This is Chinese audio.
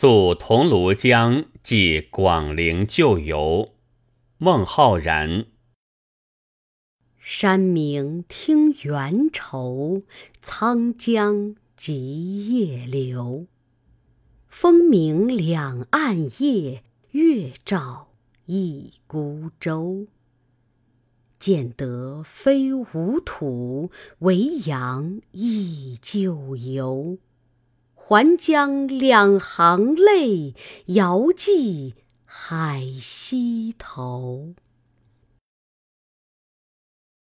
宿桐庐江，寄广陵旧游。孟浩然。山明听猿愁，沧江急夜流。风鸣两岸夜，月照一孤舟。见得非吾土，维扬忆旧游。还将两行泪，遥寄海西头。